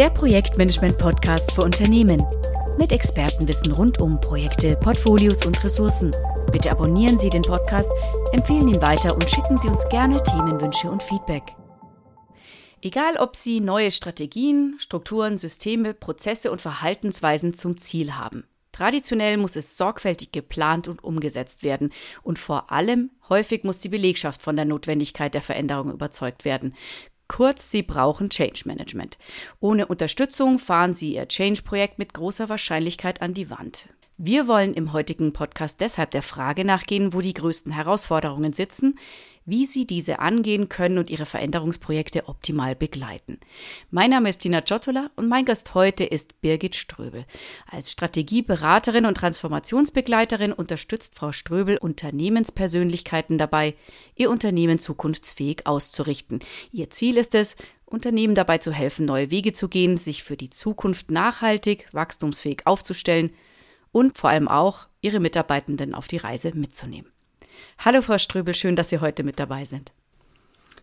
Der Projektmanagement-Podcast für Unternehmen. Mit Expertenwissen rund um Projekte, Portfolios und Ressourcen. Bitte abonnieren Sie den Podcast, empfehlen ihn weiter und schicken Sie uns gerne Themenwünsche und Feedback. Egal, ob Sie neue Strategien, Strukturen, Systeme, Prozesse und Verhaltensweisen zum Ziel haben. Traditionell muss es sorgfältig geplant und umgesetzt werden. Und vor allem häufig muss die Belegschaft von der Notwendigkeit der Veränderung überzeugt werden. Kurz, sie brauchen Change Management. Ohne Unterstützung fahren sie ihr Change-Projekt mit großer Wahrscheinlichkeit an die Wand. Wir wollen im heutigen Podcast deshalb der Frage nachgehen, wo die größten Herausforderungen sitzen, wie Sie diese angehen können und Ihre Veränderungsprojekte optimal begleiten. Mein Name ist Tina Giottola und mein Gast heute ist Birgit Ströbel. Als Strategieberaterin und Transformationsbegleiterin unterstützt Frau Ströbel Unternehmenspersönlichkeiten dabei, ihr Unternehmen zukunftsfähig auszurichten. Ihr Ziel ist es, Unternehmen dabei zu helfen, neue Wege zu gehen, sich für die Zukunft nachhaltig, wachstumsfähig aufzustellen und vor allem auch ihre Mitarbeitenden auf die Reise mitzunehmen. Hallo Frau Ströbel, schön, dass Sie heute mit dabei sind.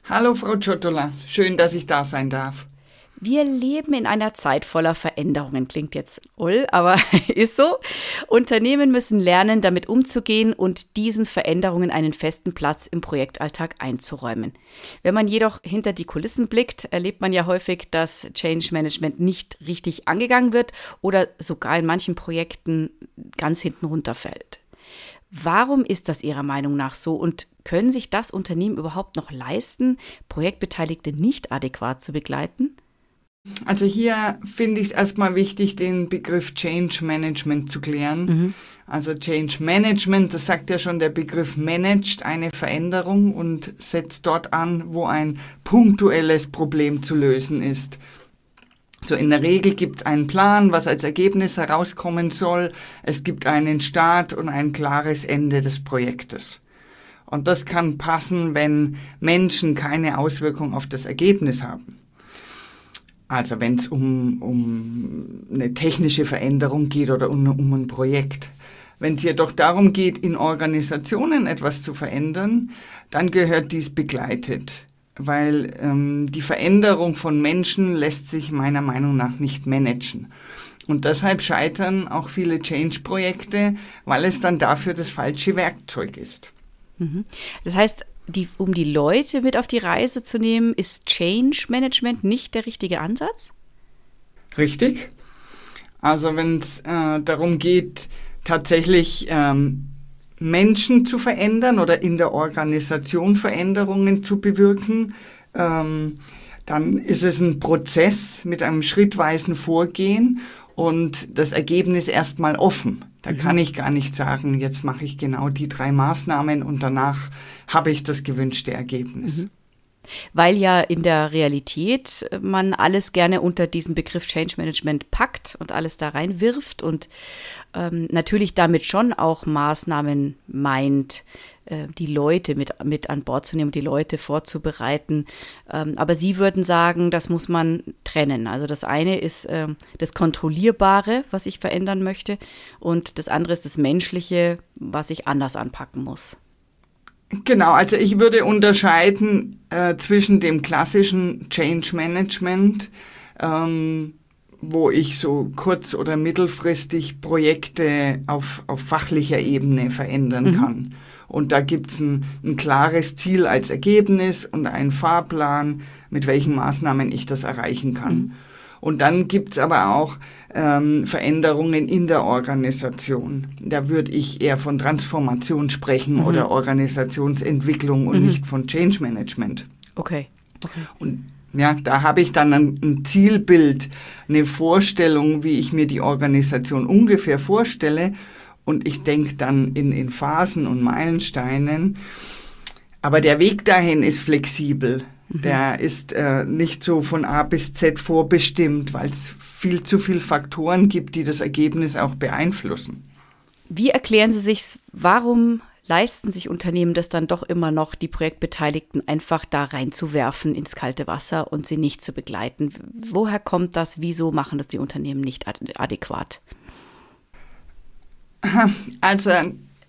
Hallo Frau Ciotola, schön, dass ich da sein darf. Wir leben in einer Zeit voller Veränderungen. Klingt jetzt ull, aber ist so. Unternehmen müssen lernen, damit umzugehen und diesen Veränderungen einen festen Platz im Projektalltag einzuräumen. Wenn man jedoch hinter die Kulissen blickt, erlebt man ja häufig, dass Change Management nicht richtig angegangen wird oder sogar in manchen Projekten ganz hinten runterfällt. Warum ist das Ihrer Meinung nach so und können sich das Unternehmen überhaupt noch leisten, Projektbeteiligte nicht adäquat zu begleiten? Also hier finde ich es erstmal wichtig, den Begriff Change Management zu klären. Mhm. Also Change Management, das sagt ja schon der Begriff managt eine Veränderung und setzt dort an, wo ein punktuelles Problem zu lösen ist. So in der Regel gibt es einen Plan, was als Ergebnis herauskommen soll. Es gibt einen Start und ein klares Ende des Projektes. Und das kann passen, wenn Menschen keine Auswirkung auf das Ergebnis haben. Also wenn es um, um eine technische Veränderung geht oder um, um ein Projekt. Wenn es jedoch darum geht, in Organisationen etwas zu verändern, dann gehört dies begleitet weil ähm, die Veränderung von Menschen lässt sich meiner Meinung nach nicht managen. Und deshalb scheitern auch viele Change-Projekte, weil es dann dafür das falsche Werkzeug ist. Mhm. Das heißt, die, um die Leute mit auf die Reise zu nehmen, ist Change Management nicht der richtige Ansatz? Richtig. Also wenn es äh, darum geht, tatsächlich ähm, Menschen zu verändern oder in der Organisation Veränderungen zu bewirken, ähm, dann ist es ein Prozess mit einem schrittweisen Vorgehen und das Ergebnis erstmal offen. Da mhm. kann ich gar nicht sagen, jetzt mache ich genau die drei Maßnahmen und danach habe ich das gewünschte Ergebnis. Mhm weil ja in der Realität man alles gerne unter diesen Begriff Change Management packt und alles da reinwirft und ähm, natürlich damit schon auch Maßnahmen meint, äh, die Leute mit, mit an Bord zu nehmen, die Leute vorzubereiten. Ähm, aber Sie würden sagen, das muss man trennen. Also das eine ist äh, das Kontrollierbare, was ich verändern möchte, und das andere ist das Menschliche, was ich anders anpacken muss. Genau, also ich würde unterscheiden äh, zwischen dem klassischen Change Management, ähm, wo ich so kurz- oder mittelfristig Projekte auf, auf fachlicher Ebene verändern mhm. kann. Und da gibt's ein, ein klares Ziel als Ergebnis und einen Fahrplan, mit welchen Maßnahmen ich das erreichen kann. Mhm. Und dann gibt's aber auch ähm, Veränderungen in der Organisation. Da würde ich eher von Transformation sprechen mhm. oder Organisationsentwicklung und mhm. nicht von Change Management. Okay. okay. Und ja, da habe ich dann ein, ein, Zielbild, eine Vorstellung, wie ich mir die Organisation ungefähr vorstelle. Und ich denke dann in, in Phasen und Meilensteinen. Aber der Weg dahin ist flexibel. Mhm. Der ist äh, nicht so von A bis Z vorbestimmt, weil es viel zu viele Faktoren gibt, die das Ergebnis auch beeinflussen. Wie erklären Sie sich, warum leisten sich Unternehmen das dann doch immer noch, die Projektbeteiligten einfach da reinzuwerfen ins kalte Wasser und sie nicht zu begleiten? Woher kommt das? Wieso machen das die Unternehmen nicht adäquat? Also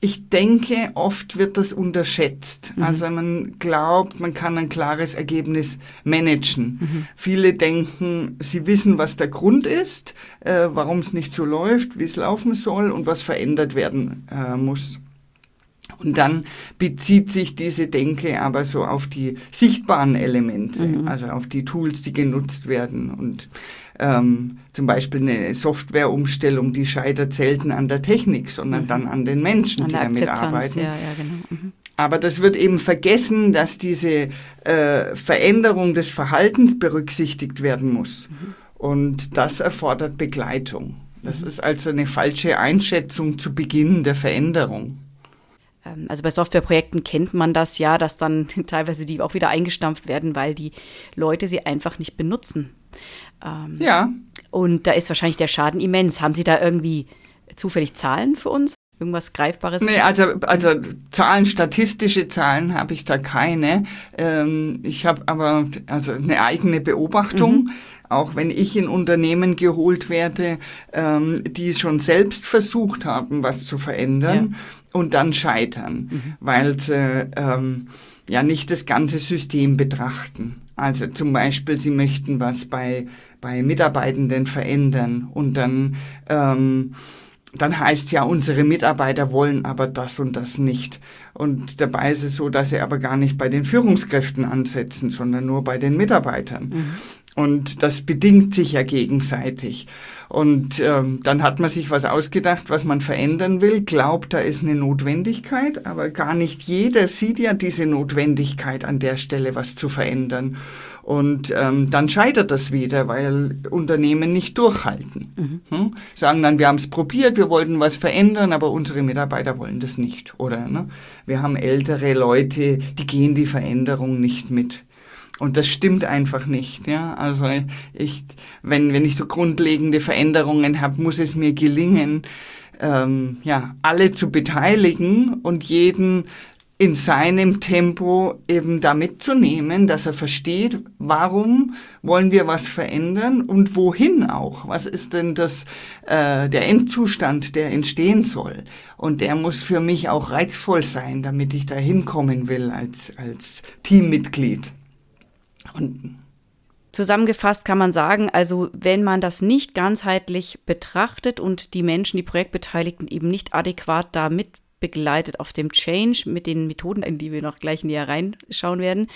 Ich denke, oft wird das unterschätzt. Mhm. Also man glaubt, man kann ein klares Ergebnis managen. Mhm. Viele denken, sie wissen, was der Grund ist, äh, warum es nicht so läuft, wie es laufen soll und was verändert werden äh, muss. Und dann bezieht sich diese Denke aber so auf die sichtbaren Elemente, mhm. also auf die Tools, die genutzt werden. Und ähm, zum Beispiel eine Softwareumstellung, die scheitert selten an der Technik, sondern mhm. dann an den Menschen, an die damit arbeiten. Ja, ja, genau. Mhm. Aber das wird eben vergessen, dass diese äh, Veränderung des Verhaltens berücksichtigt werden muss. Mhm. Und das erfordert Begleitung. Das mhm. ist also eine falsche Einschätzung zu Beginn der Veränderung. Ähm, also bei Softwareprojekten kennt man das ja, dass dann teilweise die auch wieder eingestampft werden, weil die Leute sie einfach nicht benutzen. Ähm, ja. Und da ist wahrscheinlich der Schaden immens. Haben Sie da irgendwie zufällig Zahlen für uns? Irgendwas Greifbares? Nee, also, also Zahlen, statistische Zahlen habe ich da keine. Ähm, ich habe aber also eine eigene Beobachtung. Mhm. Auch wenn ich in Unternehmen geholt werde, ähm, die schon selbst versucht haben, was zu verändern ja. und dann scheitern, mhm. weil sie ähm, ja nicht das ganze System betrachten. Also zum Beispiel, sie möchten was bei, bei Mitarbeitenden verändern und dann, ähm, dann heißt ja, unsere Mitarbeiter wollen aber das und das nicht. Und dabei ist es so, dass sie aber gar nicht bei den Führungskräften ansetzen, sondern nur bei den Mitarbeitern. Mhm. Und das bedingt sich ja gegenseitig. Und ähm, dann hat man sich was ausgedacht, was man verändern will, glaubt, da ist eine Notwendigkeit, aber gar nicht jeder sieht ja diese Notwendigkeit an der Stelle, was zu verändern. Und ähm, dann scheitert das wieder, weil Unternehmen nicht durchhalten. Mhm. Hm? Sagen dann, wir haben es probiert, wir wollten was verändern, aber unsere Mitarbeiter wollen das nicht. Oder ne? wir haben ältere Leute, die gehen die Veränderung nicht mit. Und das stimmt einfach nicht. Ja? Also ich, wenn, wenn ich so grundlegende Veränderungen habe, muss es mir gelingen, ähm, ja, alle zu beteiligen und jeden in seinem Tempo eben da mitzunehmen, dass er versteht, warum wollen wir was verändern und wohin auch. Was ist denn das, äh, der Endzustand, der entstehen soll? Und der muss für mich auch reizvoll sein, damit ich da hinkommen will als, als Teammitglied. Und Zusammengefasst kann man sagen, also wenn man das nicht ganzheitlich betrachtet und die Menschen, die Projektbeteiligten eben nicht adäquat da mit begleitet auf dem Change mit den Methoden, in die wir noch gleich näher reinschauen werden,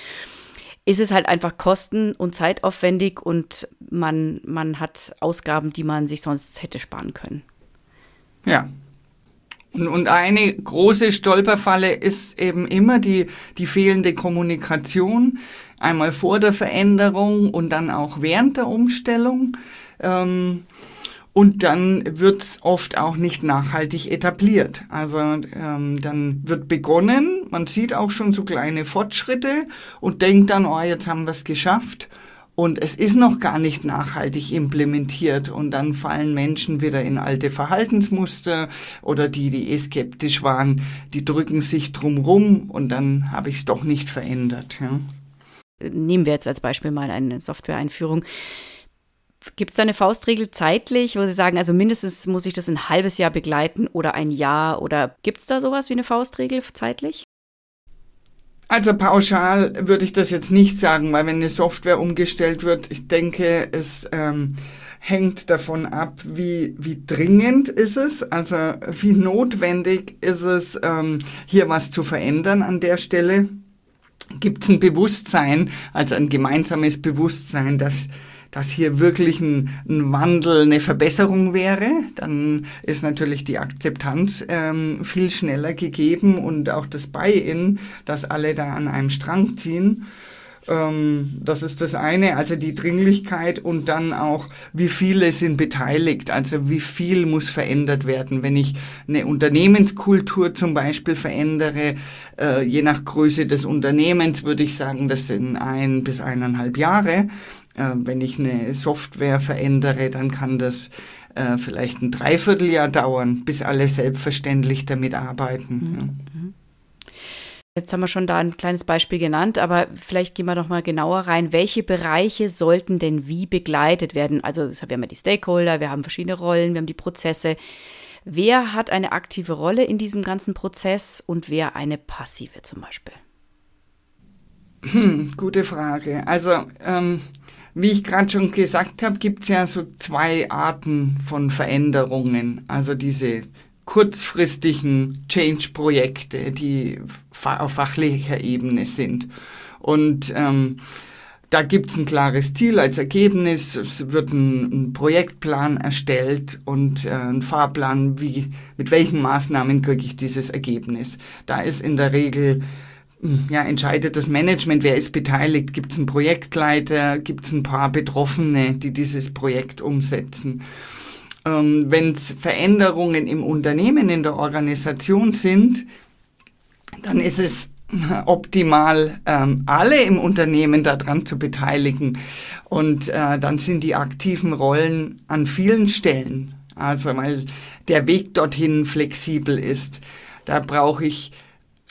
ist es halt einfach kosten- und zeitaufwendig und man, man hat Ausgaben, die man sich sonst hätte sparen können. Ja, und, eine große Stolperfalle ist eben immer die, die fehlende Kommunikation, einmal vor der Veränderung und dann auch während der Umstellung. Ähm, und dann wird es oft auch nicht nachhaltig etabliert. Also ähm, dann wird begonnen, man sieht auch schon so kleine Fortschritte und denkt dann, oh, jetzt haben wir es geschafft. Und es ist noch gar nicht nachhaltig implementiert und dann fallen Menschen wieder in alte Verhaltensmuster oder die, die eh skeptisch waren, die drücken sich drumrum und dann habe ich es doch nicht verändert. Ja. Nehmen wir jetzt als Beispiel mal eine Software-Einführung. Gibt es da eine Faustregel zeitlich, wo Sie sagen, also mindestens muss ich das ein halbes Jahr begleiten oder ein Jahr oder gibt es da sowas wie eine Faustregel zeitlich? Also pauschal würde ich das jetzt nicht sagen, weil wenn eine Software umgestellt wird, ich denke, es ähm, hängt davon ab, wie, wie dringend ist es, also wie notwendig ist es, ähm, hier was zu verändern an der Stelle. Gibt es ein Bewusstsein, also ein gemeinsames Bewusstsein, dass dass hier wirklich ein, ein Wandel, eine Verbesserung wäre, dann ist natürlich die Akzeptanz ähm, viel schneller gegeben und auch das Buy-in, dass alle da an einem Strang ziehen. Ähm, das ist das eine, also die Dringlichkeit und dann auch, wie viele sind beteiligt, also wie viel muss verändert werden. Wenn ich eine Unternehmenskultur zum Beispiel verändere, äh, je nach Größe des Unternehmens würde ich sagen, das sind ein bis eineinhalb Jahre. Äh, wenn ich eine Software verändere, dann kann das äh, vielleicht ein Dreivierteljahr dauern, bis alle selbstverständlich damit arbeiten. Mhm. Ja. Mhm. Jetzt haben wir schon da ein kleines Beispiel genannt, aber vielleicht gehen wir noch mal genauer rein. Welche Bereiche sollten denn wie begleitet werden? Also, wir haben ja die Stakeholder, wir haben verschiedene Rollen, wir haben die Prozesse. Wer hat eine aktive Rolle in diesem ganzen Prozess und wer eine passive zum Beispiel? Hm, gute Frage. Also, ähm, wie ich gerade schon gesagt habe, gibt es ja so zwei Arten von Veränderungen. Also diese kurzfristigen Change-Projekte, die auf fachlicher Ebene sind. Und ähm, da gibt es ein klares Ziel als Ergebnis. Es wird ein, ein Projektplan erstellt und äh, ein Fahrplan, wie, mit welchen Maßnahmen kriege ich dieses Ergebnis. Da ist in der Regel ja, entscheidet das Management, wer ist beteiligt, gibt es einen Projektleiter, gibt es ein paar Betroffene, die dieses Projekt umsetzen. Ähm, Wenn es Veränderungen im Unternehmen, in der Organisation sind, dann ist es optimal, ähm, alle im Unternehmen daran zu beteiligen. Und äh, dann sind die aktiven Rollen an vielen Stellen. Also weil der Weg dorthin flexibel ist. Da brauche ich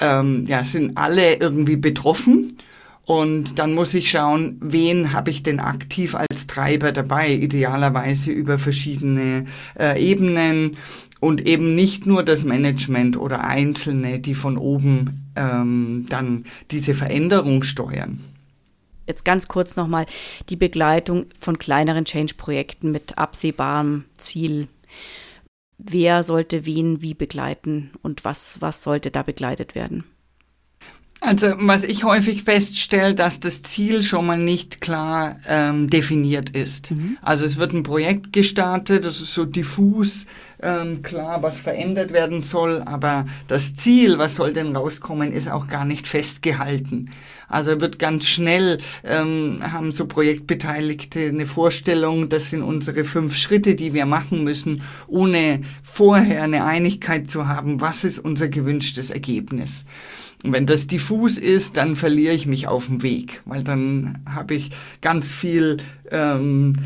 ähm, ja, sind alle irgendwie betroffen. Und dann muss ich schauen, wen habe ich denn aktiv als Treiber dabei, idealerweise über verschiedene äh, Ebenen und eben nicht nur das Management oder Einzelne, die von oben ähm, dann diese Veränderung steuern. Jetzt ganz kurz nochmal die Begleitung von kleineren Change-Projekten mit absehbarem Ziel wer sollte wen wie begleiten und was, was sollte da begleitet werden? Also was ich häufig feststelle, dass das Ziel schon mal nicht klar ähm, definiert ist. Mhm. Also es wird ein Projekt gestartet, das ist so diffus, ähm, klar, was verändert werden soll, aber das Ziel, was soll denn rauskommen, ist auch gar nicht festgehalten. Also wird ganz schnell, ähm, haben so Projektbeteiligte eine Vorstellung, das sind unsere fünf Schritte, die wir machen müssen, ohne vorher eine Einigkeit zu haben, was ist unser gewünschtes Ergebnis. Und wenn das diffus ist, dann verliere ich mich auf dem Weg, weil dann habe ich ganz viel ähm,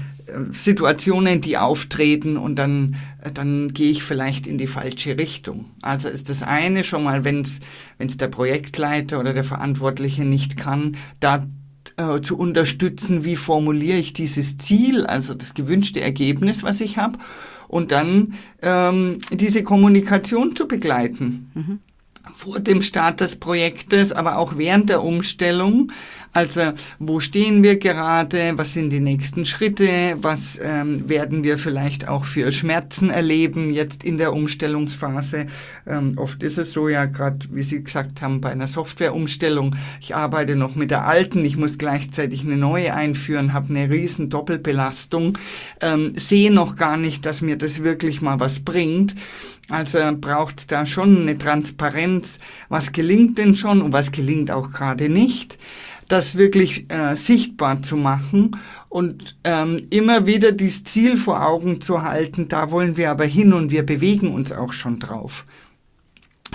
Situationen, die auftreten und dann, dann gehe ich vielleicht in die falsche Richtung. Also ist das eine schon mal, wenn es der Projektleiter oder der Verantwortliche nicht kann, da äh, zu unterstützen, wie formuliere ich dieses Ziel, also das gewünschte Ergebnis, was ich habe, und dann ähm, diese Kommunikation zu begleiten. Mhm vor dem Start des Projektes, aber auch während der Umstellung. Also wo stehen wir gerade? Was sind die nächsten Schritte? Was ähm, werden wir vielleicht auch für Schmerzen erleben jetzt in der Umstellungsphase? Ähm, oft ist es so ja gerade, wie Sie gesagt haben, bei einer Softwareumstellung. Ich arbeite noch mit der alten, ich muss gleichzeitig eine neue einführen, habe eine riesen Doppelbelastung, ähm, sehe noch gar nicht, dass mir das wirklich mal was bringt. Also braucht da schon eine Transparenz, was gelingt denn schon und was gelingt auch gerade nicht, das wirklich äh, sichtbar zu machen und ähm, immer wieder dieses Ziel vor Augen zu halten, da wollen wir aber hin und wir bewegen uns auch schon drauf.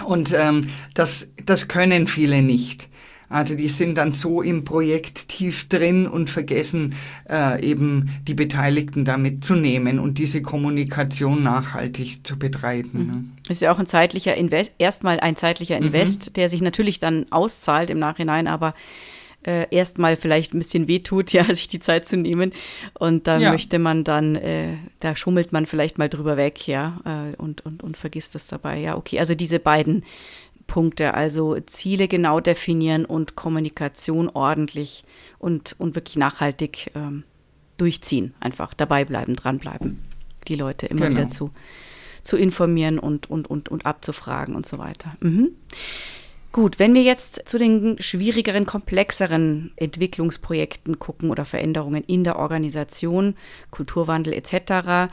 Und ähm, das, das können viele nicht. Also die sind dann so im Projekt tief drin und vergessen äh, eben die Beteiligten da mitzunehmen und diese Kommunikation nachhaltig zu betreiben. Mhm. Ne? Ist ja auch ein zeitlicher Invest, erstmal ein zeitlicher mhm. Invest, mhm. der sich natürlich dann auszahlt im Nachhinein, aber äh, erstmal vielleicht ein bisschen wehtut, ja, sich die Zeit zu nehmen. Und da ja. möchte man dann, äh, da schummelt man vielleicht mal drüber weg, ja, äh, und, und, und vergisst das dabei. Ja, okay. Also diese beiden Punkte, also Ziele genau definieren und Kommunikation ordentlich und, und wirklich nachhaltig ähm, durchziehen. Einfach dabei bleiben, dranbleiben, die Leute immer genau. wieder zu, zu informieren und, und, und, und abzufragen und so weiter. Mhm. Gut, wenn wir jetzt zu den schwierigeren, komplexeren Entwicklungsprojekten gucken oder Veränderungen in der Organisation, Kulturwandel etc.,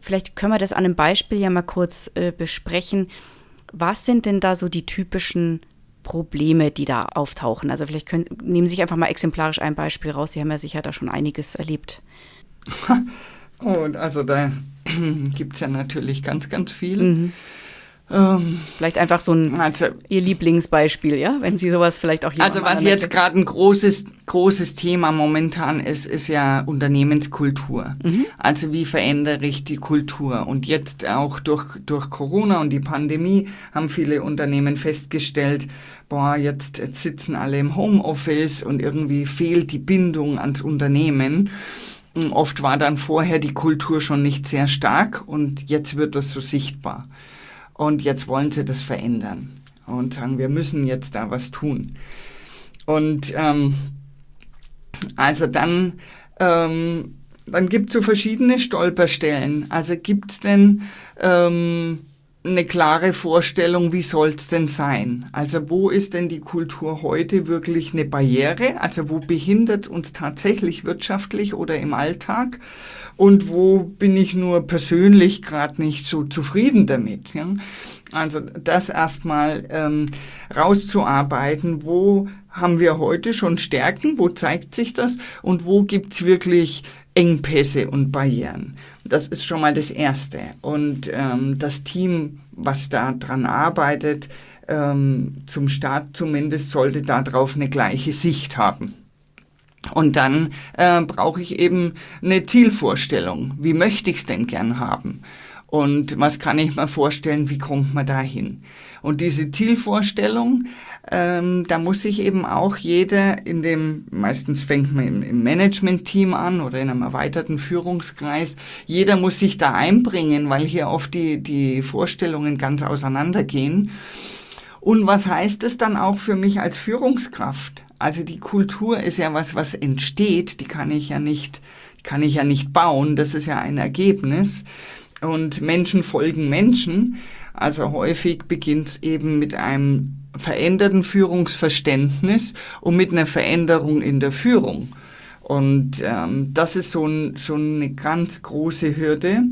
vielleicht können wir das an einem Beispiel ja mal kurz äh, besprechen. Was sind denn da so die typischen Probleme, die da auftauchen? Also vielleicht können, nehmen Sie sich einfach mal exemplarisch ein Beispiel raus. Sie haben ja sicher da schon einiges erlebt. Und also da gibt es ja natürlich ganz, ganz viel. Mhm. Ähm, vielleicht einfach so ein also, Ihr Lieblingsbeispiel, ja, wenn Sie sowas vielleicht auch hier Also was jetzt gerade ein großes großes Thema momentan ist, ist ja Unternehmenskultur. Mhm. Also wie verändere ich die Kultur? Und jetzt auch durch durch Corona und die Pandemie haben viele Unternehmen festgestellt, boah, jetzt, jetzt sitzen alle im Homeoffice und irgendwie fehlt die Bindung ans Unternehmen. Oft war dann vorher die Kultur schon nicht sehr stark und jetzt wird das so sichtbar. Und jetzt wollen sie das verändern und sagen, wir müssen jetzt da was tun. Und ähm, also dann, ähm, dann gibt es so verschiedene Stolperstellen. Also gibt es denn ähm, eine klare Vorstellung, wie soll es denn sein? Also wo ist denn die Kultur heute wirklich eine Barriere? Also wo behindert uns tatsächlich wirtschaftlich oder im Alltag? Und wo bin ich nur persönlich gerade nicht so zufrieden damit? Ja? Also das erstmal ähm, rauszuarbeiten, wo haben wir heute schon Stärken, wo zeigt sich das und wo gibt's wirklich Engpässe und Barrieren. Das ist schon mal das Erste. Und ähm, das Team, was da dran arbeitet, ähm, zum Start zumindest, sollte darauf eine gleiche Sicht haben. Und dann äh, brauche ich eben eine Zielvorstellung. Wie möchte ich es denn gern haben? Und was kann ich mir vorstellen, wie kommt man dahin? Und diese Zielvorstellung, ähm, da muss sich eben auch jeder in dem, meistens fängt man im, im Management-Team an oder in einem erweiterten Führungskreis, jeder muss sich da einbringen, weil hier oft die, die Vorstellungen ganz auseinandergehen. Und was heißt es dann auch für mich als Führungskraft? Also die Kultur ist ja was, was entsteht, die kann ich ja nicht, kann ich ja nicht bauen, das ist ja ein Ergebnis. Und Menschen folgen Menschen. Also häufig beginnt es eben mit einem veränderten Führungsverständnis und mit einer Veränderung in der Führung. Und ähm, das ist so, ein, so eine ganz große Hürde,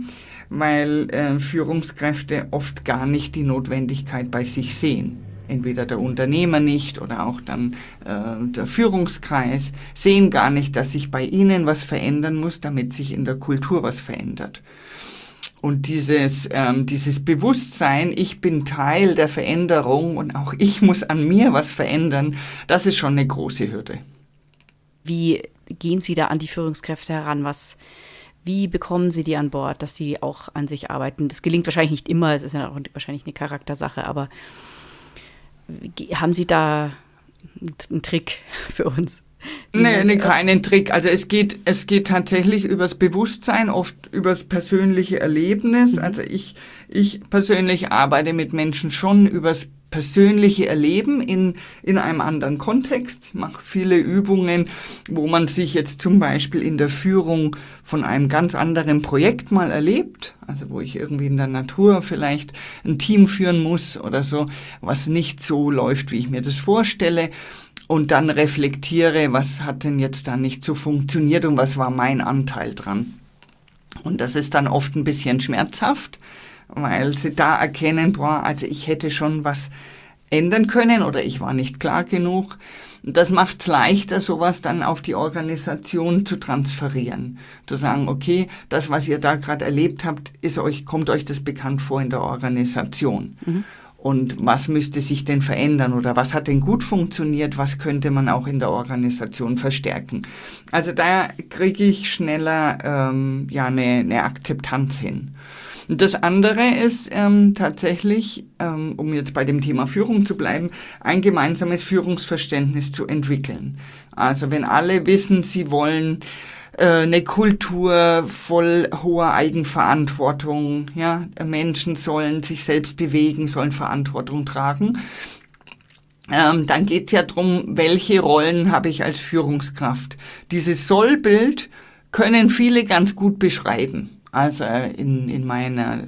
weil äh, Führungskräfte oft gar nicht die Notwendigkeit bei sich sehen. Entweder der Unternehmer nicht oder auch dann äh, der Führungskreis sehen gar nicht, dass sich bei ihnen was verändern muss, damit sich in der Kultur was verändert. Und dieses, ähm, dieses Bewusstsein, ich bin Teil der Veränderung und auch ich muss an mir was verändern, das ist schon eine große Hürde. Wie gehen Sie da an die Führungskräfte heran? Was, wie bekommen Sie die an Bord, dass sie auch an sich arbeiten? Das gelingt wahrscheinlich nicht immer, es ist ja auch wahrscheinlich eine Charaktersache, aber haben Sie da einen Trick für uns? Nee, nee, keinen Trick. Also es geht, es geht tatsächlich übers Bewusstsein, oft übers persönliche Erlebnis. Mhm. Also ich, ich persönlich arbeite mit Menschen schon übers persönliche Erleben in, in einem anderen Kontext. Ich mache viele Übungen, wo man sich jetzt zum Beispiel in der Führung von einem ganz anderen Projekt mal erlebt. Also wo ich irgendwie in der Natur vielleicht ein Team führen muss oder so, was nicht so läuft, wie ich mir das vorstelle und dann reflektiere, was hat denn jetzt da nicht so funktioniert und was war mein Anteil dran. Und das ist dann oft ein bisschen schmerzhaft, weil sie da erkennen, boah, also ich hätte schon was ändern können oder ich war nicht klar genug. Das macht es leichter, sowas dann auf die Organisation zu transferieren. Zu sagen, okay, das, was ihr da gerade erlebt habt, ist euch, kommt euch das bekannt vor in der Organisation. Mhm und was müsste sich denn verändern oder was hat denn gut funktioniert, was könnte man auch in der Organisation verstärken. Also da kriege ich schneller ähm, ja eine, eine Akzeptanz hin. Das andere ist ähm, tatsächlich, ähm, um jetzt bei dem Thema Führung zu bleiben, ein gemeinsames Führungsverständnis zu entwickeln. Also wenn alle wissen, sie wollen äh, eine Kultur voll hoher Eigenverantwortung. Ja, Menschen sollen sich selbst bewegen, sollen Verantwortung tragen. Ähm, dann geht es ja darum, welche Rollen habe ich als Führungskraft. Dieses Sollbild können viele ganz gut beschreiben. Also äh, in, in meiner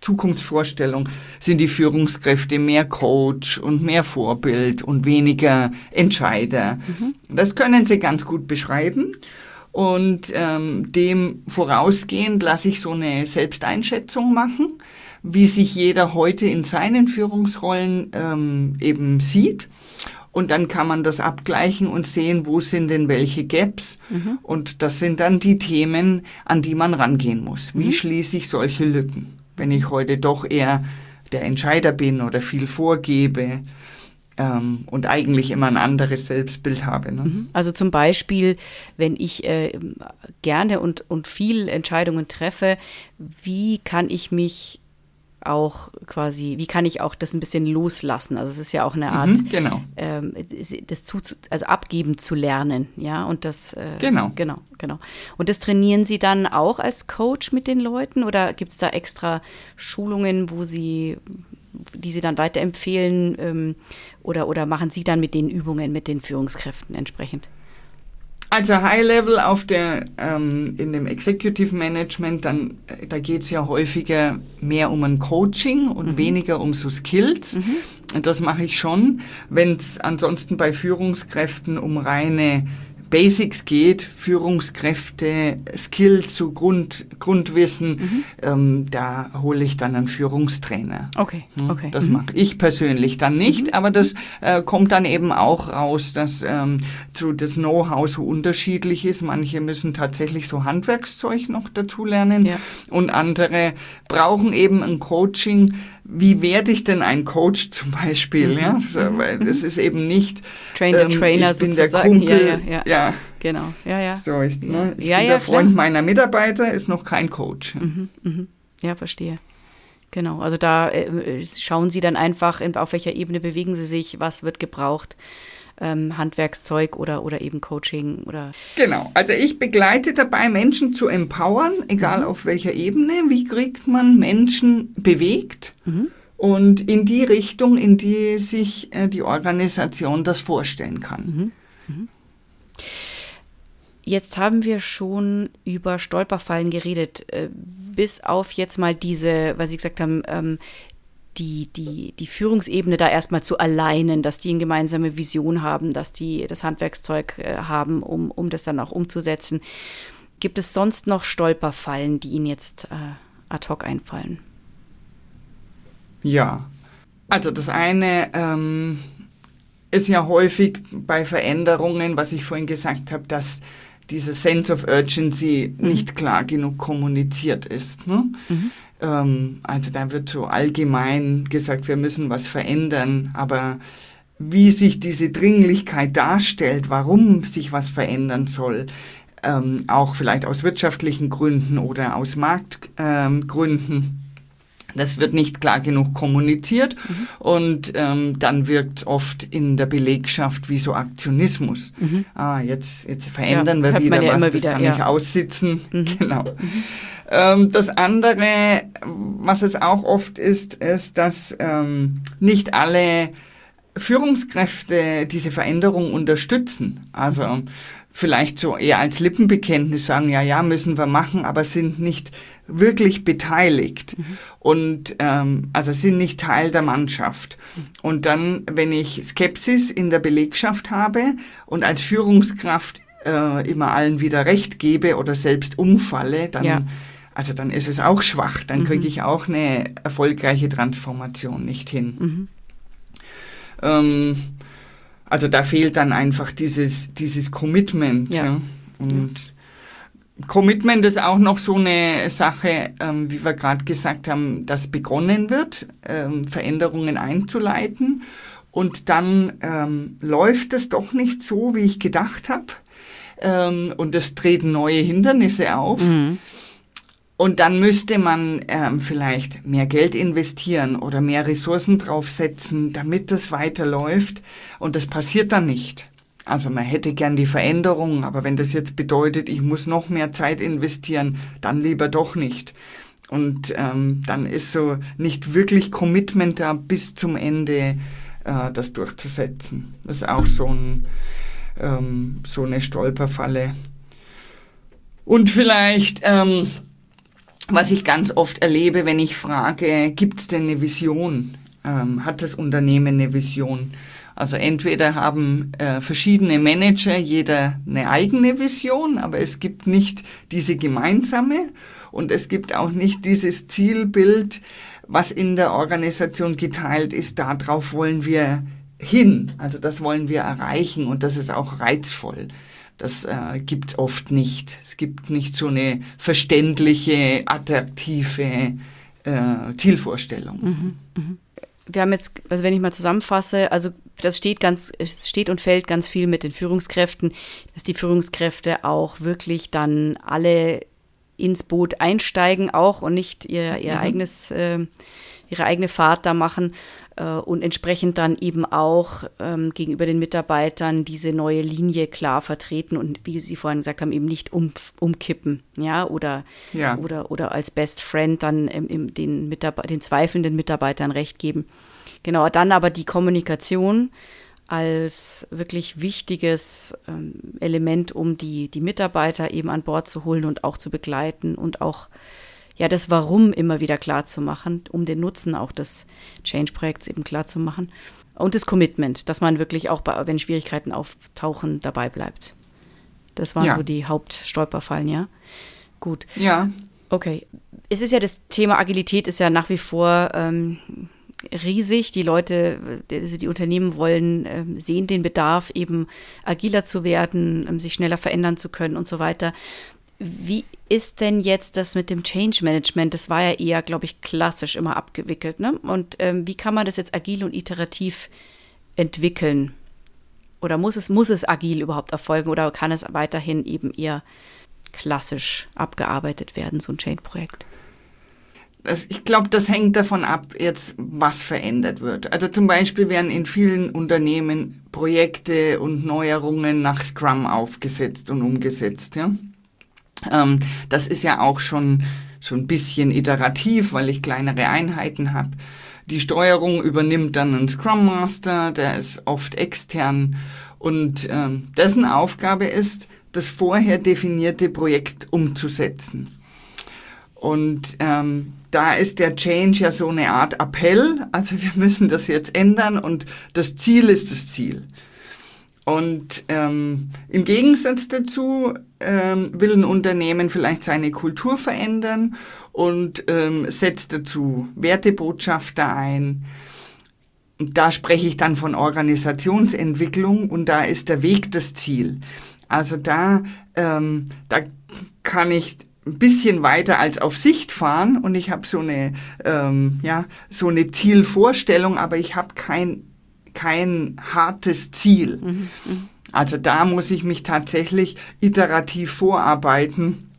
Zukunftsvorstellung sind die Führungskräfte mehr Coach und mehr Vorbild und weniger Entscheider. Mhm. Das können sie ganz gut beschreiben. Und ähm, dem vorausgehend lasse ich so eine Selbsteinschätzung machen, wie sich jeder heute in seinen Führungsrollen ähm, eben sieht. Und dann kann man das abgleichen und sehen, wo sind denn welche Gaps. Mhm. Und das sind dann die Themen, an die man rangehen muss. Wie mhm. schließe ich solche Lücken? Wenn ich heute doch eher der Entscheider bin oder viel vorgebe, ähm, und eigentlich immer ein anderes Selbstbild habe. Ne? Mhm. Also zum Beispiel, wenn ich äh, gerne und, und viel Entscheidungen treffe, wie kann ich mich auch quasi, wie kann ich auch das ein bisschen loslassen? Also es ist ja auch eine Art, Mhm, genau. ähm, das zu, also abgeben zu lernen, ja, und das, äh, Genau. genau, genau. Und das trainieren Sie dann auch als Coach mit den Leuten oder gibt es da extra Schulungen, wo Sie, die Sie dann weiterempfehlen ähm, oder, oder machen Sie dann mit den Übungen, mit den Führungskräften entsprechend? Also High Level auf der ähm, in dem Executive Management, dann äh, da geht es ja häufiger mehr um ein Coaching und weniger um so Skills. Und das mache ich schon. Wenn es ansonsten bei Führungskräften um reine Basics geht, Führungskräfte, Skills, so Grund, Grundwissen, ähm, da hole ich dann einen Führungstrainer. Okay, Hm, okay. Das mhm. mache ich persönlich dann nicht, aber das äh, kommt dann eben auch raus, dass ähm, so das Know-how so unterschiedlich ist. Manche müssen tatsächlich so Handwerkszeug noch dazulernen Ja. und andere brauchen eben ein Coaching. Wie werde ich denn ein Coach zum Beispiel? Ja, so, weil das ist eben nicht Mhm. Train the ähm, Trainer ich bin sozusagen. der Kumpel, ja, ja, ja. ja, Genau, ja, ja. so ich, ne, ich Ja, bin ja, der Freund klar. meiner Mitarbeiter, ist noch kein Coach. Mhm, mhm. Ja, verstehe. Genau, also da äh, schauen Sie dann einfach, in, auf welcher Ebene bewegen Sie sich, was wird gebraucht, ähm, Handwerkszeug oder, oder eben Coaching oder Genau, also ich begleite dabei, Menschen zu empowern, egal auf welcher Ebene. Wie kriegt man Menschen bewegt? Und in die Richtung, in die sich äh, die Organisation das vorstellen kann. Jetzt haben wir schon über Stolperfallen geredet, äh, bis auf jetzt mal diese, was Sie gesagt haben, ähm, die, die, die Führungsebene da erstmal zu alleinen, dass die eine gemeinsame Vision haben, dass die das Handwerkszeug äh, haben, um, um das dann auch umzusetzen. Gibt es sonst noch Stolperfallen, die Ihnen jetzt äh, ad hoc einfallen? Ja, also das eine ähm, ist ja häufig bei Veränderungen, was ich vorhin gesagt habe, dass dieser Sense of Urgency nicht klar genug kommuniziert ist. Ne? Ähm, also da wird so allgemein gesagt, wir müssen was verändern, aber wie sich diese Dringlichkeit darstellt, warum sich was verändern soll, ähm, auch vielleicht aus wirtschaftlichen Gründen oder aus Marktgründen, ähm, das wird nicht klar genug kommuniziert und ähm, dann wirkt oft in der Belegschaft wie so Aktionismus. Ah, jetzt, jetzt verändern Ja, wir wieder ja was, das wieder, kann ja. ich aussitzen. Genau. Ähm, das andere, was es auch oft ist, ist, dass ähm, nicht alle Führungskräfte diese Veränderung unterstützen. Also vielleicht so eher als Lippenbekenntnis sagen, ja, ja, müssen wir machen, aber sind nicht wirklich beteiligt und ähm, also sind nicht Teil der Mannschaft. Und dann, wenn ich Skepsis in der Belegschaft habe und als Führungskraft äh, immer allen wieder Recht gebe oder selbst umfalle, dann Ja. also dann ist es auch schwach, dann kriege ich auch eine erfolgreiche Transformation nicht hin. Ähm, also da fehlt dann einfach dieses, dieses Commitment. Ja. Ja. Und Commitment ist auch noch so eine Sache, ähm, wie wir gerade gesagt haben, dass begonnen wird, ähm, Veränderungen einzuleiten. Und dann ähm, läuft es doch nicht so, wie ich gedacht habe. Ähm, und es treten neue Hindernisse auf. Und dann müsste man ähm, vielleicht mehr Geld investieren oder mehr Ressourcen draufsetzen, damit das weiterläuft. Und das passiert dann nicht. Also man hätte gern die Veränderung, aber wenn das jetzt bedeutet, ich muss noch mehr Zeit investieren, dann lieber doch nicht. Und ähm, dann ist so nicht wirklich Commitment da bis zum Ende äh, das durchzusetzen. Das ist auch so, ein, ähm, so eine Stolperfalle. Und vielleicht, ähm, was ich ganz oft erlebe, wenn ich frage, gibt es denn eine Vision? Ähm, hat das Unternehmen eine Vision? Also entweder haben äh, verschiedene Manager jeder eine eigene Vision, aber es gibt nicht diese gemeinsame und es gibt auch nicht dieses Zielbild, was in der Organisation geteilt ist. Darauf wollen wir hin, also das wollen wir erreichen und das ist auch reizvoll. Das äh, gibt oft nicht. Es gibt nicht so eine verständliche, attraktive äh, Zielvorstellung. wir haben jetzt, also wenn ich mal zusammenfasse, also das steht ganz, steht und fällt ganz viel mit den Führungskräften, dass die Führungskräfte auch wirklich dann alle ins Boot einsteigen auch und nicht ihr, ihr mhm. eigenes, äh, ihre eigene Fahrt da machen äh, und entsprechend dann eben auch ähm, gegenüber den Mitarbeitern diese neue Linie klar vertreten und wie Sie vorhin gesagt haben, eben nicht um, umkippen, ja, oder, ja. oder, oder als Best Friend dann im, im, den, Mitarbe den zweifelnden Mitarbeitern recht geben. Genau, dann aber die Kommunikation als wirklich wichtiges ähm, Element, um die, die Mitarbeiter eben an Bord zu holen und auch zu begleiten und auch ja das Warum immer wieder klar zu machen, um den Nutzen auch des Change-Projekts eben klar zu machen. Und das Commitment, dass man wirklich auch, bei, wenn Schwierigkeiten auftauchen, dabei bleibt. Das waren ja. so die Hauptstolperfallen, ja. Gut. Ja. Okay. Es ist ja das Thema Agilität ist ja nach wie vor ähm, riesig. Die Leute, also die Unternehmen wollen, äh, sehen den Bedarf, eben agiler zu werden, ähm, sich schneller verändern zu können und so weiter. Wie ist denn jetzt das mit dem Change Management? Das war ja eher, glaube ich, klassisch immer abgewickelt. Ne? Und ähm, wie kann man das jetzt agil und iterativ entwickeln? Oder muss es, muss es agil überhaupt erfolgen oder kann es weiterhin eben eher klassisch abgearbeitet werden, so ein Change-Projekt? Das, ich glaube, das hängt davon ab, jetzt was verändert wird. Also zum Beispiel werden in vielen Unternehmen Projekte und Neuerungen nach Scrum aufgesetzt und umgesetzt. Ja? Ähm, das ist ja auch schon so ein bisschen iterativ, weil ich kleinere Einheiten habe. Die Steuerung übernimmt dann ein Scrum Master, der ist oft extern und ähm, dessen Aufgabe ist, das vorher definierte Projekt umzusetzen. Und ähm, da ist der Change ja so eine Art Appell. Also wir müssen das jetzt ändern und das Ziel ist das Ziel. Und ähm, im Gegensatz dazu ähm, will ein Unternehmen vielleicht seine Kultur verändern und ähm, setzt dazu Wertebotschafter ein. Und da spreche ich dann von Organisationsentwicklung und da ist der Weg das Ziel. Also da, ähm, da kann ich ein bisschen weiter als auf Sicht fahren und ich habe so eine ähm, ja so eine Zielvorstellung, aber ich habe kein kein hartes Ziel. Mhm, mhm, also da muss ich mich tatsächlich iterativ vorarbeiten,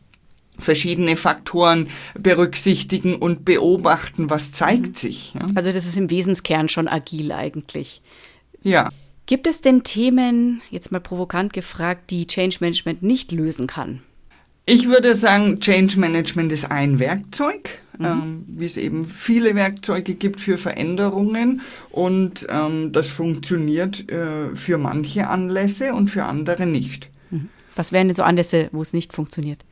verschiedene Faktoren berücksichtigen und beobachten, was zeigt mhm. sich. Ja? Also das ist im Wesenskern schon agil eigentlich. Ja. Gibt es denn Themen, jetzt mal provokant gefragt, die Change Management nicht lösen kann? Ich würde sagen, Change Management ist ein Werkzeug, mhm. ähm, wie es eben viele Werkzeuge gibt für Veränderungen und ähm, das funktioniert äh, für manche Anlässe und für andere nicht. Mhm. Was wären denn so Anlässe, wo es nicht funktioniert?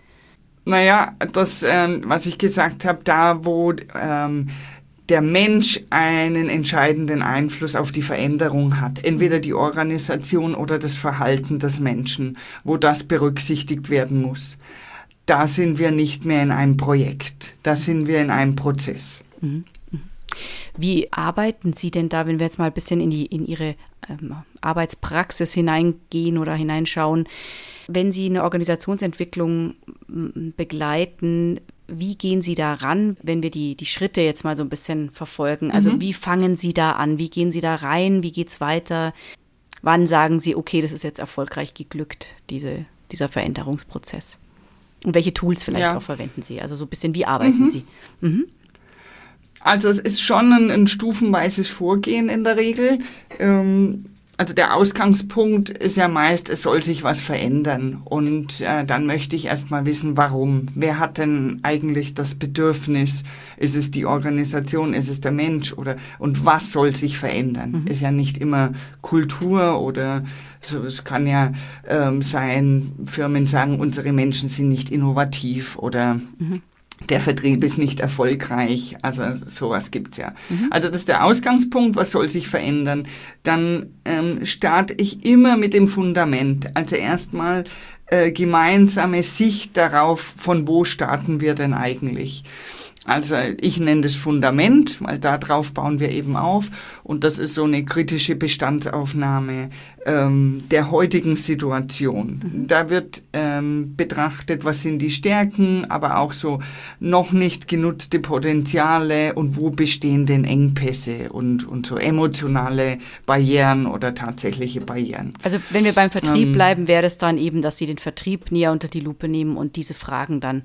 Naja, das, äh, was ich gesagt habe, da wo ähm, der Mensch einen entscheidenden Einfluss auf die Veränderung hat. Entweder die Organisation oder das Verhalten des Menschen, wo das berücksichtigt werden muss. Da sind wir nicht mehr in einem Projekt, da sind wir in einem Prozess. Mhm. Mhm. Wie arbeiten Sie denn da, wenn wir jetzt mal ein bisschen in, die, in Ihre ähm, Arbeitspraxis hineingehen oder hineinschauen? Wenn Sie eine Organisationsentwicklung begleiten, wie gehen Sie da ran, wenn wir die, die Schritte jetzt mal so ein bisschen verfolgen? Also mhm. wie fangen Sie da an? Wie gehen Sie da rein? Wie geht es weiter? Wann sagen Sie, okay, das ist jetzt erfolgreich geglückt, diese, dieser Veränderungsprozess? Und welche Tools vielleicht ja. auch verwenden Sie? Also so ein bisschen, wie arbeiten mhm. Sie? Mhm. Also es ist schon ein, ein, stufenweises Vorgehen in der Regel. Ähm, also der Ausgangspunkt ist ja meist, es soll sich was verändern. Und äh, dann möchte ich erstmal wissen, warum. Wer hat denn eigentlich das Bedürfnis? Ist es die Organisation? Ist es der Mensch? Oder und was soll sich verändern? Mhm. Ist ja nicht immer Kultur oder so, es kann ja ähm, sein, Firmen sagen, unsere Menschen sind nicht innovativ oder mhm der Vertrieb ist nicht erfolgreich. Also sowas gibt's ja. Mhm. Also das ist der Ausgangspunkt, was soll sich verändern. Dann ähm, starte ich immer mit dem Fundament. Also erstmal äh, gemeinsame Sicht darauf, von wo starten wir denn eigentlich. Also ich nenne das Fundament, weil darauf bauen wir eben auf. Und das ist so eine kritische Bestandsaufnahme ähm, der heutigen Situation. Mhm. Da wird ähm, betrachtet, was sind die Stärken, aber auch so noch nicht genutzte Potenziale und wo bestehen denn Engpässe und, und so emotionale Barrieren oder tatsächliche Barrieren. Also wenn wir beim Vertrieb ähm, bleiben, wäre es dann eben, dass Sie den Vertrieb näher unter die Lupe nehmen und diese Fragen dann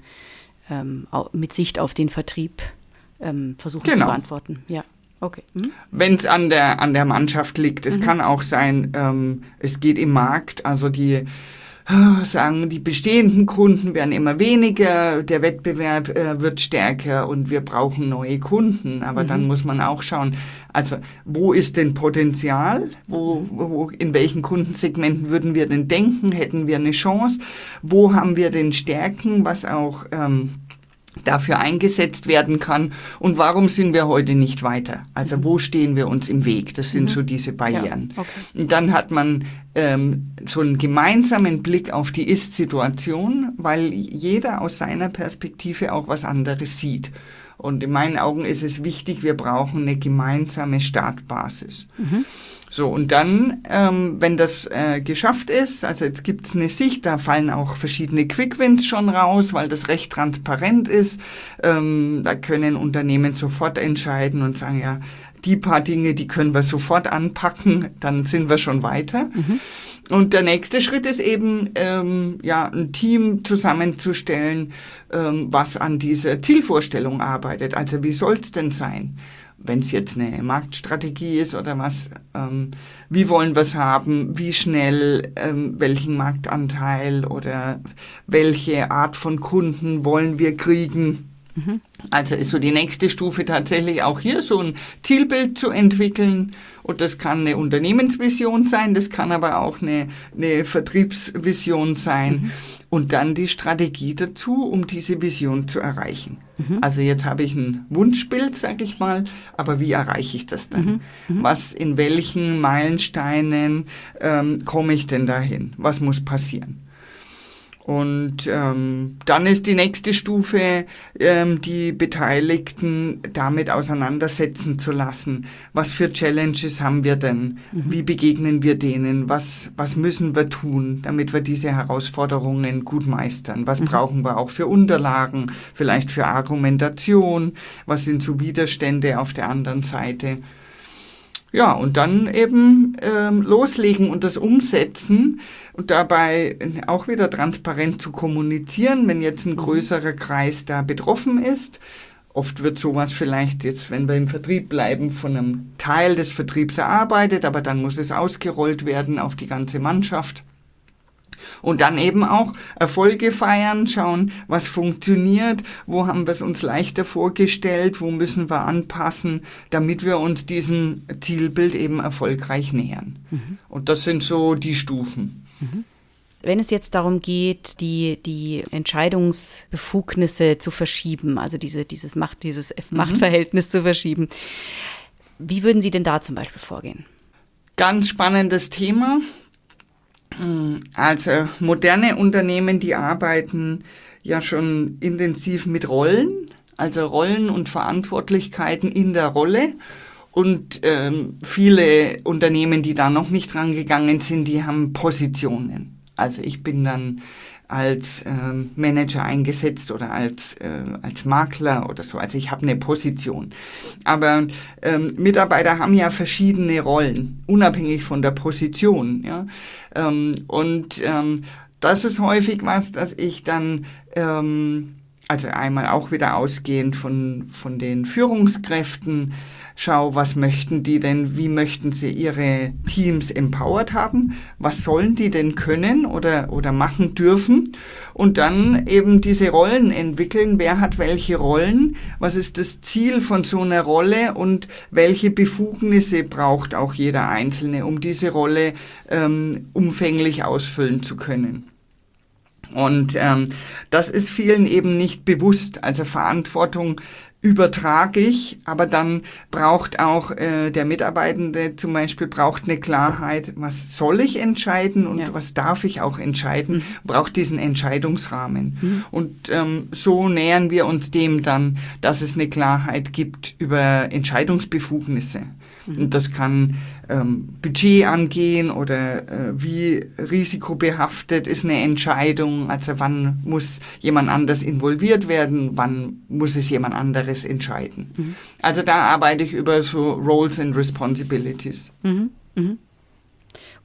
ähm, mit Sicht auf den Vertrieb ähm, versuchen genau. zu beantworten. Ja. Okay. Mhm. Wenn es an der, an der Mannschaft liegt. Es mhm. kann auch sein, ähm, es geht im Markt, also die sagen, die bestehenden Kunden werden immer weniger, der Wettbewerb äh, wird stärker und wir brauchen neue Kunden. Aber mhm. dann muss man auch schauen, also wo ist denn Potenzial? Wo, wo, in welchen Kundensegmenten würden wir denn denken? Hätten wir eine Chance? Wo haben wir denn Stärken, was auch ähm, dafür eingesetzt werden kann und warum sind wir heute nicht weiter? Also wo stehen wir uns im Weg? Das sind mhm. so diese Barrieren. Ja, okay. Und dann hat man ähm, so einen gemeinsamen Blick auf die Ist-Situation, weil jeder aus seiner Perspektive auch was anderes sieht. Und in meinen Augen ist es wichtig, wir brauchen eine gemeinsame Startbasis. Mhm. So, und dann, ähm, wenn das äh, geschafft ist, also jetzt gibt's eine Sicht, da fallen auch verschiedene Quickwins schon raus, weil das recht transparent ist. Ähm, da können Unternehmen sofort entscheiden und sagen, ja, die paar Dinge, die können wir sofort anpacken, dann sind wir schon weiter. Mhm. Und der nächste Schritt ist eben, ähm, ja, ein Team zusammenzustellen, ähm, was an dieser Zielvorstellung arbeitet. Also wie soll's denn sein? Wenn es jetzt eine Marktstrategie ist oder was, ähm, wie wollen wir es haben, wie schnell, ähm, welchen Marktanteil oder welche Art von Kunden wollen wir kriegen. Mhm. Also ist so die nächste Stufe tatsächlich auch hier so ein Zielbild zu entwickeln. Und das kann eine Unternehmensvision sein, das kann aber auch eine, eine Vertriebsvision sein. Mhm und dann die Strategie dazu, um diese Vision zu erreichen. Mhm. Also jetzt habe ich ein Wunschbild, sage ich mal, aber wie erreiche ich das dann? Mhm. Mhm. Was, in welchen Meilensteinen ähm, komme ich denn dahin? Was muss passieren? Und ähm, dann ist die nächste Stufe, ähm, die Beteiligten damit auseinandersetzen zu lassen. Was für Challenges haben wir denn? Mhm. Wie begegnen wir denen? Was, was müssen wir tun, damit wir diese Herausforderungen gut meistern? Was mhm. brauchen wir auch für Unterlagen, vielleicht für Argumentation? Was sind so Widerstände auf der anderen Seite? Ja, und dann eben ähm, loslegen und das umsetzen und dabei auch wieder transparent zu kommunizieren, wenn jetzt ein mhm. größerer Kreis da betroffen ist. Oft wird sowas vielleicht jetzt, wenn wir im Vertrieb bleiben, von einem Teil des Vertriebs erarbeitet, aber dann muss es ausgerollt werden auf die ganze Mannschaft. Und dann eben auch Erfolge feiern, schauen, was funktioniert, wo haben wir es uns leichter vorgestellt, wo müssen wir anpassen, damit wir uns diesem Zielbild eben erfolgreich nähern. Mhm. Und das sind so die Stufen. Mhm. Wenn es jetzt darum geht, die, die Entscheidungsbefugnisse zu verschieben, also diese, dieses, Macht, dieses mhm. Machtverhältnis zu verschieben, wie würden Sie denn da zum Beispiel vorgehen? Ganz spannendes Thema. Also moderne Unternehmen, die arbeiten ja schon intensiv mit Rollen, also Rollen und Verantwortlichkeiten in der Rolle. Und ähm, viele Unternehmen, die da noch nicht rangegangen sind, die haben Positionen. Also ich bin dann als ähm, Manager eingesetzt oder als, äh, als Makler oder so. Also ich habe eine Position. Aber ähm, Mitarbeiter haben ja verschiedene Rollen, unabhängig von der Position. Ja? Ähm, und ähm, das ist häufig was, dass ich dann ähm, also einmal auch wieder ausgehend von, von den Führungskräften, schau, was möchten die denn, wie möchten sie ihre Teams empowered haben, was sollen die denn können oder, oder machen dürfen? Und dann eben diese Rollen entwickeln, wer hat welche Rollen, was ist das Ziel von so einer Rolle? Und welche Befugnisse braucht auch jeder Einzelne, um diese Rolle ähm, umfänglich ausfüllen zu können. Und ähm, das ist vielen eben nicht bewusst. Also Verantwortung übertrage ich, aber dann braucht auch äh, der Mitarbeitende zum Beispiel braucht eine Klarheit, was soll ich entscheiden und ja. was darf ich auch entscheiden, mhm. braucht diesen Entscheidungsrahmen. Mhm. Und ähm, so nähern wir uns dem dann, dass es eine Klarheit gibt über Entscheidungsbefugnisse. Mhm. Und das kann ähm, Budget angehen oder äh, wie risikobehaftet ist eine Entscheidung, also wann muss jemand anders involviert werden, wann muss es jemand anderes entscheiden. Mhm. Also da arbeite ich über so Roles and Responsibilities. Mhm. mhm.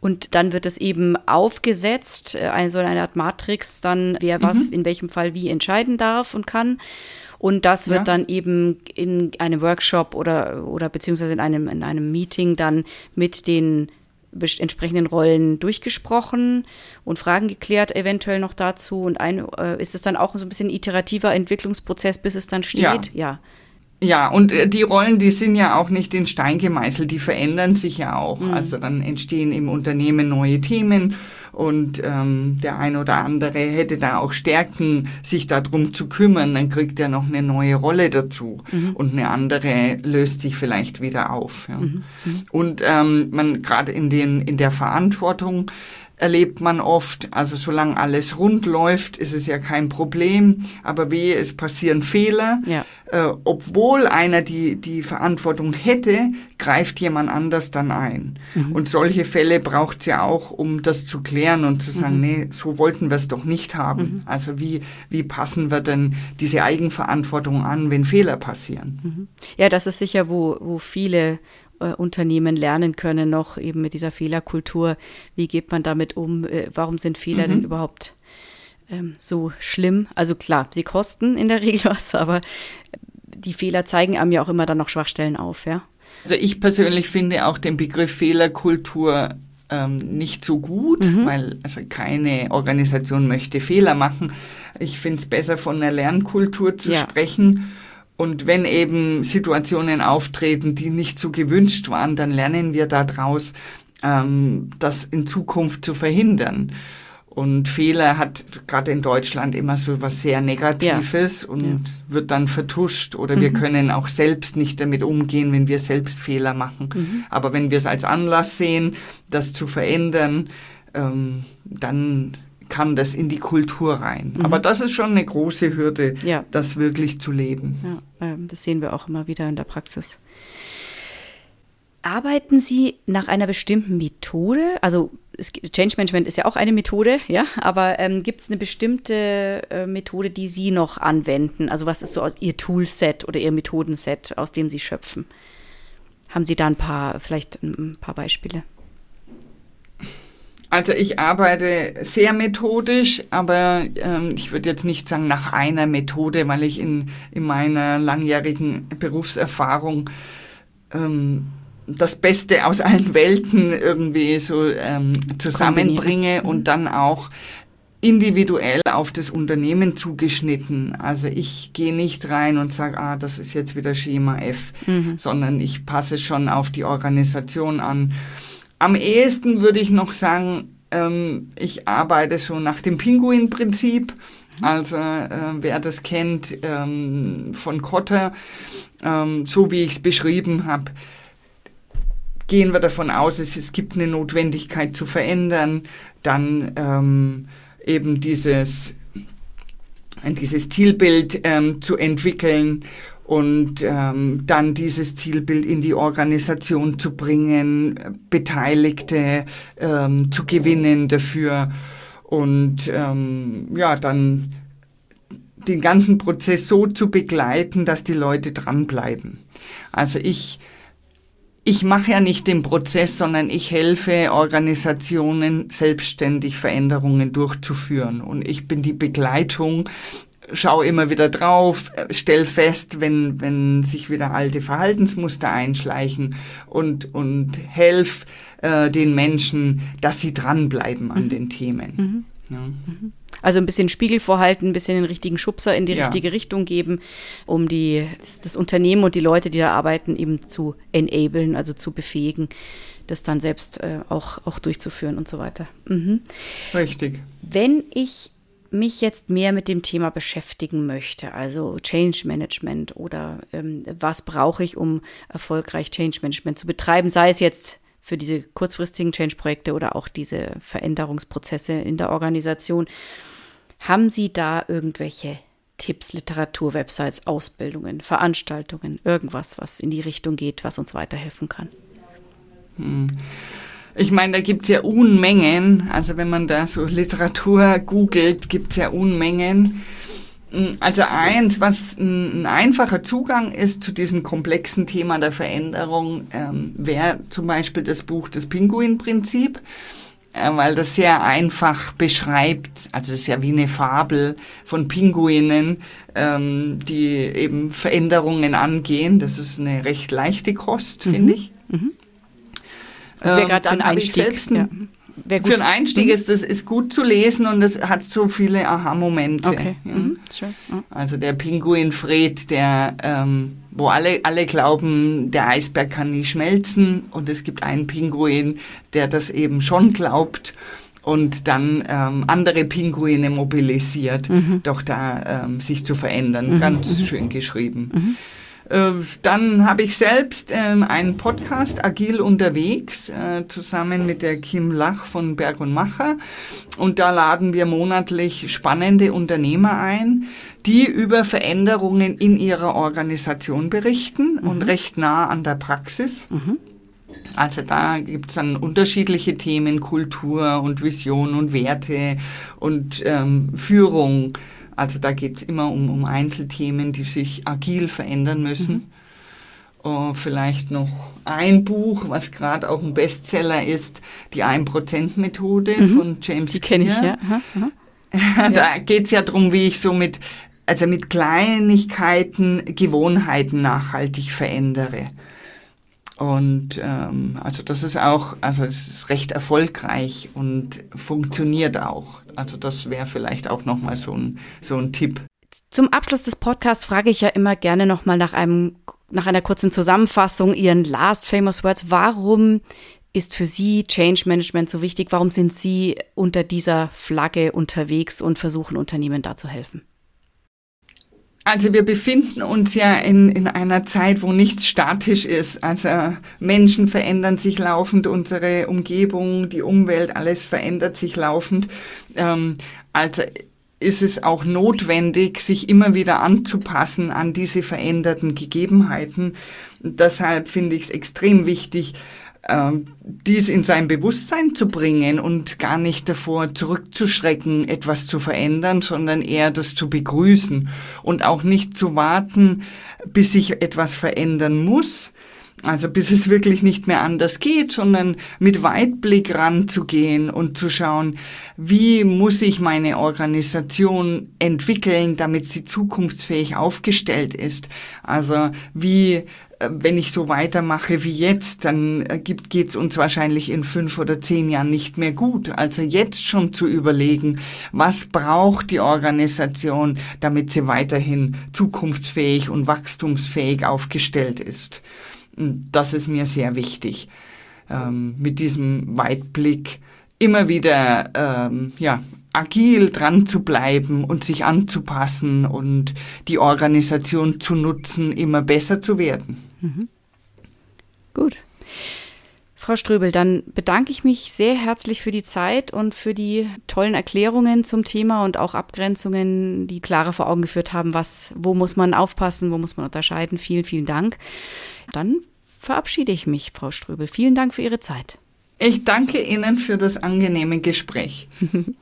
Und dann wird es eben aufgesetzt, also eine Art Matrix, dann wer mhm. was in welchem Fall wie entscheiden darf und kann. Und das wird ja. dann eben in einem Workshop oder, oder beziehungsweise in einem, in einem Meeting dann mit den entsprechenden Rollen durchgesprochen und Fragen geklärt, eventuell noch dazu. Und ein, äh, ist es dann auch so ein bisschen iterativer Entwicklungsprozess, bis es dann steht? Ja. ja. Ja, und äh, die Rollen, die sind ja auch nicht in Stein gemeißelt, die verändern sich ja auch. Mhm. Also dann entstehen im Unternehmen neue Themen und ähm, der ein oder andere hätte da auch Stärken, sich darum zu kümmern, dann kriegt er noch eine neue Rolle dazu mhm. und eine andere löst sich vielleicht wieder auf. Ja. Mhm. mhm. Und ähm, man gerade in den in der Verantwortung erlebt man oft. Also solange alles rund läuft, ist es ja kein Problem. Aber wehe, es passieren Fehler. Ja. Äh, obwohl einer die, die Verantwortung hätte, greift jemand anders dann ein. Mhm. Und solche Fälle braucht es ja auch, um das zu klären und zu sagen, mhm. nee, so wollten wir es doch nicht haben. Mhm. Also wie, wie passen wir denn diese Eigenverantwortung an, wenn Fehler passieren? Mhm. Ja, das ist sicher, wo, wo viele Unternehmen lernen können, noch eben mit dieser Fehlerkultur. Wie geht man damit um? Äh, warum sind Fehler mhm. denn überhaupt ähm, so schlimm? Also klar, sie kosten in der Regel was, aber die Fehler zeigen einem ja auch immer dann noch Schwachstellen auf, ja. Also ich persönlich finde auch den Begriff Fehlerkultur ähm, nicht so gut, mhm. weil also keine Organisation möchte Fehler machen. Ich finde es besser von einer Lernkultur zu ja. sprechen und wenn eben Situationen auftreten, die nicht so gewünscht waren, dann lernen wir daraus, ähm, das in Zukunft zu verhindern. Und Fehler hat gerade in Deutschland immer so was sehr Negatives ja. und ja. wird dann vertuscht oder mhm. wir können auch selbst nicht damit umgehen, wenn wir selbst Fehler machen. Mhm. Aber wenn wir es als Anlass sehen, das zu verändern, ähm, dann kann das in die Kultur rein. Mhm. Aber das ist schon eine große Hürde, ja. das wirklich zu leben. Ja, ähm, das sehen wir auch immer wieder in der Praxis. Arbeiten Sie nach einer bestimmten Methode? Also Change Management ist ja auch eine Methode, ja, aber ähm, gibt es eine bestimmte äh, Methode, die Sie noch anwenden? Also was ist so aus Ihr Toolset oder Ihr Methodenset, aus dem Sie schöpfen? Haben Sie da ein paar, vielleicht ein paar Beispiele? Also ich arbeite sehr methodisch, aber ähm, ich würde jetzt nicht sagen nach einer Methode, weil ich in, in meiner langjährigen Berufserfahrung ähm, das Beste aus allen Welten irgendwie so ähm, zusammenbringe und mhm. dann auch individuell auf das Unternehmen zugeschnitten. Also ich gehe nicht rein und sage, ah, das ist jetzt wieder Schema F, mhm. sondern ich passe schon auf die Organisation an. Am ehesten würde ich noch sagen, ähm, ich arbeite so nach dem Pinguin-Prinzip. Also äh, wer das kennt ähm, von Kotter, ähm, so wie ich es beschrieben habe, gehen wir davon aus, es, es gibt eine Notwendigkeit zu verändern, dann ähm, eben dieses, dieses Zielbild ähm, zu entwickeln und ähm, dann dieses Zielbild in die Organisation zu bringen, Beteiligte ähm, zu gewinnen dafür und ähm, ja, dann den ganzen Prozess so zu begleiten, dass die Leute dranbleiben. Also ich ich mache ja nicht den Prozess, sondern ich helfe Organisationen selbstständig Veränderungen durchzuführen. Und ich bin die Begleitung, schaue immer wieder drauf, stell fest, wenn, wenn sich wieder alte Verhaltensmuster einschleichen und, und helf äh, den Menschen, dass sie dranbleiben an mhm. den Themen. Mhm. Ja. Mhm. Also ein bisschen Spiegel vorhalten, ein bisschen den richtigen Schubser in die ja. richtige Richtung geben, um die, das, das, Unternehmen und die Leute, die da arbeiten, eben zu enablen, also zu befähigen, das dann selbst äh, auch, auch durchzuführen und so weiter. Mhm. Richtig. Wenn ich mich jetzt mehr mit dem Thema beschäftigen möchte, also Change Management oder ähm, was brauche ich, um erfolgreich Change Management zu betreiben, sei es jetzt für diese kurzfristigen Change-Projekte oder auch diese Veränderungsprozesse in der Organisation. Haben Sie da irgendwelche Tipps, Literatur, Websites, Ausbildungen, Veranstaltungen, irgendwas, was in die Richtung geht, was uns weiterhelfen kann? Hm. Ich meine, da gibt es ja Unmengen. Also wenn man da so Literatur googelt, gibt es ja Unmengen. Mm, also eins, was ein einfacher Zugang ist zu diesem komplexen Thema der Veränderung, ähm, wäre zum Beispiel das Buch Das Pinguin-Prinzip, äh, weil das sehr einfach beschreibt, also es ist ja wie eine Fabel von Pinguinen, ähm, die eben Veränderungen angehen. Das ist eine recht leichte Kost, mhm. finde ich. Mhm. Das wäre gerade ähm, ein Einstieg. Ja. Für einen Einstieg mhm. ist das ist gut zu lesen und es hat so viele Aha-Momente. Okay. Ja. Mhm. Ja. Also der Pinguin Fred, der, ähm, wo alle, alle glauben, der Eisberg kann nie schmelzen und es gibt einen Pinguin, der das eben schon glaubt und dann ähm, andere Pinguine mobilisiert, mhm. doch da ähm, sich zu verändern. Mhm. Ganz mhm. schön geschrieben. Äh, dann habe ich selbst ähm, einen Podcast, Agil unterwegs, äh, zusammen mit der Kim Lach von Berg und Macher. Und da laden wir monatlich spannende Unternehmer ein, die über Veränderungen in ihrer Organisation berichten mhm. und recht nah an der Praxis. Mhm. Also da gibt's dann unterschiedliche Themen, Kultur und Vision und Werte und ähm, Führung. Also da geht es immer um, um Einzelthemen, die sich agil verändern müssen. Mhm. Uh, vielleicht noch ein Buch, was gerade auch ein Bestseller ist, die 1%-Methode mhm. von James Die kenne ich, ja. Aha, aha. da geht es ja darum, wie ich so mit, also mit Kleinigkeiten Gewohnheiten nachhaltig verändere. Und ähm, also das ist auch, also es ist recht erfolgreich und funktioniert auch. Also das wäre vielleicht auch nochmal so ein, so ein Tipp. Zum Abschluss des Podcasts frage ich ja immer gerne nochmal nach einem, nach einer kurzen Zusammenfassung Ihren Last Famous Words. Warum ist für Sie Change Management so wichtig? Warum sind Sie unter dieser Flagge unterwegs und versuchen Unternehmen da zu helfen? Also wir befinden uns ja in, in einer Zeit, wo nichts statisch ist. Also Menschen verändern sich laufend, unsere Umgebung, die Umwelt, alles verändert sich laufend. Ähm, also ist es auch notwendig, sich immer wieder anzupassen an diese veränderten Gegebenheiten. Deshalb finde ich es extrem wichtig, dies in sein Bewusstsein zu bringen und gar nicht davor zurückzuschrecken, etwas zu verändern, sondern eher das zu begrüßen und auch nicht zu warten, bis sich etwas verändern muss, also bis es wirklich nicht mehr anders geht, sondern mit Weitblick ranzugehen und zu schauen, wie muss ich meine Organisation entwickeln, damit sie zukunftsfähig aufgestellt ist. Also wie wenn ich so weitermache wie jetzt, dann äh, geht es uns wahrscheinlich in fünf oder zehn Jahren nicht mehr gut. Also jetzt schon zu überlegen, was braucht die Organisation, damit sie weiterhin zukunftsfähig und wachstumsfähig aufgestellt ist. Das ist mir sehr wichtig. Ähm, mit diesem Weitblick immer wieder ähm, ja, agil dran zu bleiben und sich anzupassen und die Organisation zu nutzen, immer besser zu werden. Mhm. Gut. Frau Ströbel, dann bedanke ich mich sehr herzlich für die Zeit und für die tollen Erklärungen zum Thema und auch Abgrenzungen, die klarer vor Augen geführt haben, was, wo muss man aufpassen, wo muss man unterscheiden. Vielen, vielen Dank. Dann verabschiede ich mich, Frau Ströbel. Vielen Dank für Ihre Zeit. Ich danke Ihnen für das angenehme Gespräch.